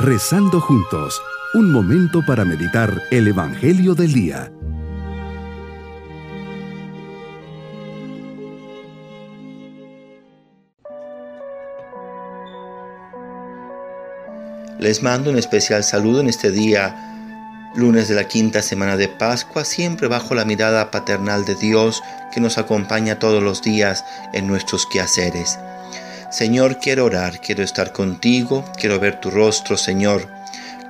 Rezando juntos, un momento para meditar el Evangelio del Día. Les mando un especial saludo en este día lunes de la quinta semana de Pascua, siempre bajo la mirada paternal de Dios que nos acompaña todos los días en nuestros quehaceres. Señor, quiero orar, quiero estar contigo, quiero ver tu rostro, Señor.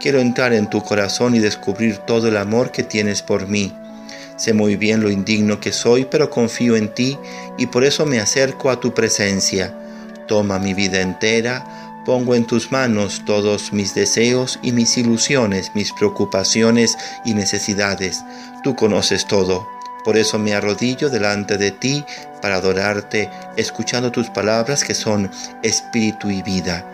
Quiero entrar en tu corazón y descubrir todo el amor que tienes por mí. Sé muy bien lo indigno que soy, pero confío en ti y por eso me acerco a tu presencia. Toma mi vida entera, Pongo en tus manos todos mis deseos y mis ilusiones, mis preocupaciones y necesidades. Tú conoces todo. Por eso me arrodillo delante de ti para adorarte, escuchando tus palabras que son espíritu y vida.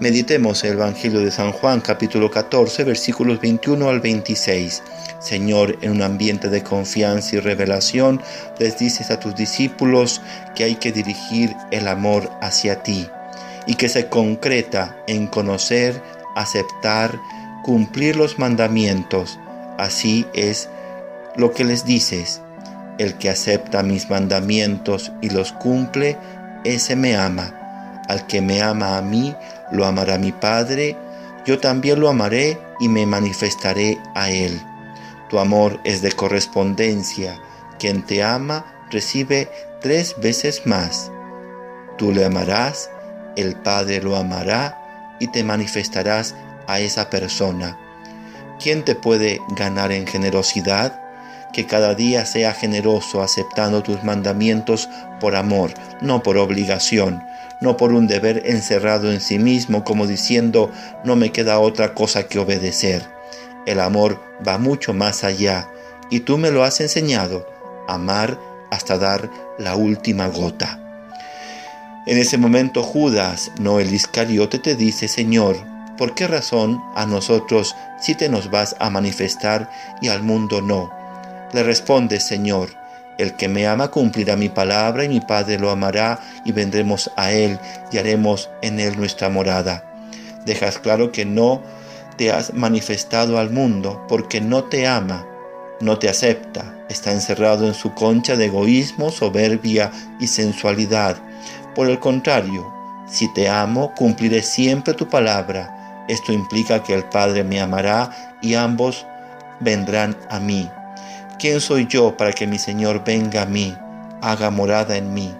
Meditemos el Evangelio de San Juan capítulo 14 versículos 21 al 26. Señor, en un ambiente de confianza y revelación, les dices a tus discípulos que hay que dirigir el amor hacia ti y que se concreta en conocer, aceptar, cumplir los mandamientos. Así es lo que les dices. El que acepta mis mandamientos y los cumple, ese me ama. Al que me ama a mí, lo amará mi Padre, yo también lo amaré y me manifestaré a él. Tu amor es de correspondencia. Quien te ama recibe tres veces más. Tú le amarás el Padre lo amará y te manifestarás a esa persona. ¿Quién te puede ganar en generosidad? Que cada día sea generoso aceptando tus mandamientos por amor, no por obligación, no por un deber encerrado en sí mismo como diciendo no me queda otra cosa que obedecer. El amor va mucho más allá y tú me lo has enseñado, amar hasta dar la última gota. En ese momento Judas, no el Iscariote, te dice, Señor, ¿por qué razón a nosotros sí te nos vas a manifestar y al mundo no? Le responde, Señor, el que me ama cumplirá mi palabra y mi Padre lo amará y vendremos a él y haremos en él nuestra morada. Dejas claro que no te has manifestado al mundo porque no te ama, no te acepta, está encerrado en su concha de egoísmo, soberbia y sensualidad por el contrario, si te amo, cumpliré siempre tu palabra. Esto implica que el Padre me amará y ambos vendrán a mí. ¿Quién soy yo para que mi Señor venga a mí, haga morada en mí?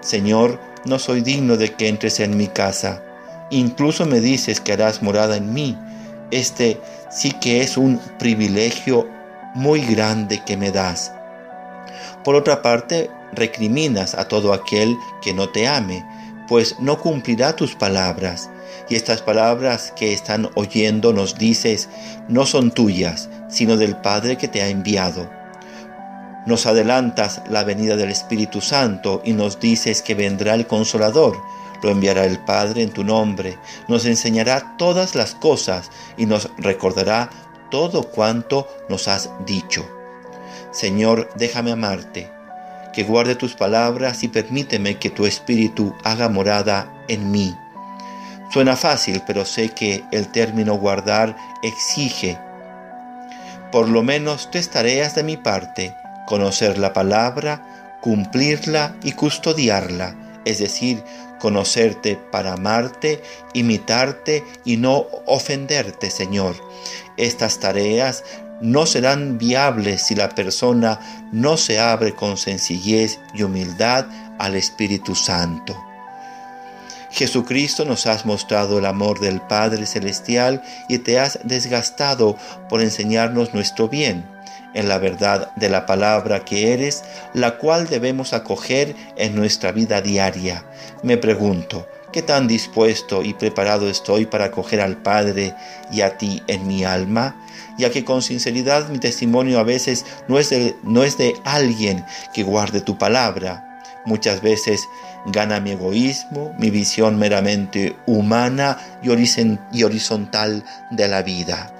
Señor, no soy digno de que entres en mi casa. Incluso me dices que harás morada en mí. Este sí que es un privilegio muy grande que me das. Por otra parte, recriminas a todo aquel que no te ame, pues no cumplirá tus palabras. Y estas palabras que están oyendo nos dices, no son tuyas, sino del Padre que te ha enviado. Nos adelantas la venida del Espíritu Santo y nos dices que vendrá el Consolador, lo enviará el Padre en tu nombre, nos enseñará todas las cosas y nos recordará todo cuanto nos has dicho. Señor, déjame amarte que guarde tus palabras y permíteme que tu espíritu haga morada en mí. Suena fácil, pero sé que el término guardar exige por lo menos tres tareas de mi parte, conocer la palabra, cumplirla y custodiarla, es decir, conocerte para amarte, imitarte y no ofenderte, Señor. Estas tareas no serán viables si la persona no se abre con sencillez y humildad al Espíritu Santo. Jesucristo nos has mostrado el amor del Padre Celestial y te has desgastado por enseñarnos nuestro bien en la verdad de la palabra que eres, la cual debemos acoger en nuestra vida diaria. Me pregunto, ¿qué tan dispuesto y preparado estoy para acoger al Padre y a ti en mi alma? ya que con sinceridad mi testimonio a veces no es de, no es de alguien que guarde tu palabra. Muchas veces gana mi egoísmo, mi visión meramente humana y horizontal de la vida.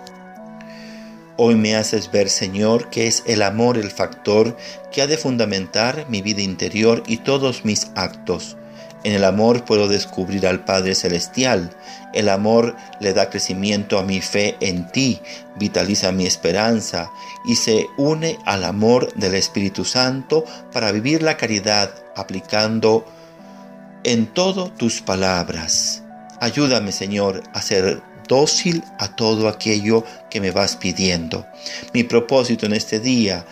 Hoy me haces ver, Señor, que es el amor el factor que ha de fundamentar mi vida interior y todos mis actos. En el amor puedo descubrir al Padre Celestial. El amor le da crecimiento a mi fe en ti, vitaliza mi esperanza y se une al amor del Espíritu Santo para vivir la caridad aplicando en todo tus palabras. Ayúdame, Señor, a ser dócil a todo aquello que me vas pidiendo. Mi propósito en este día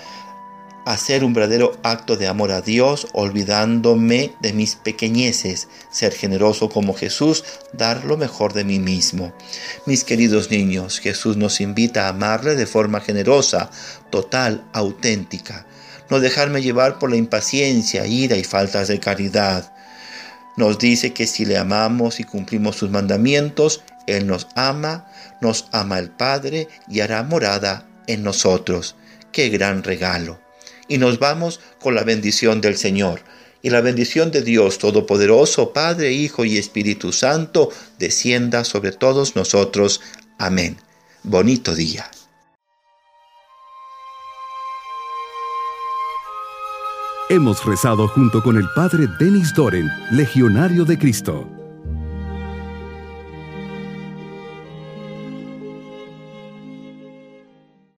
hacer un verdadero acto de amor a Dios, olvidándome de mis pequeñeces, ser generoso como Jesús, dar lo mejor de mí mismo. Mis queridos niños, Jesús nos invita a amarle de forma generosa, total, auténtica. No dejarme llevar por la impaciencia, ira y faltas de caridad. Nos dice que si le amamos y cumplimos sus mandamientos, Él nos ama, nos ama el Padre y hará morada en nosotros. ¡Qué gran regalo! y nos vamos con la bendición del Señor. Y la bendición de Dios Todopoderoso, Padre, Hijo y Espíritu Santo, descienda sobre todos nosotros. Amén. Bonito día. Hemos rezado junto con el Padre Denis Doren, Legionario de Cristo.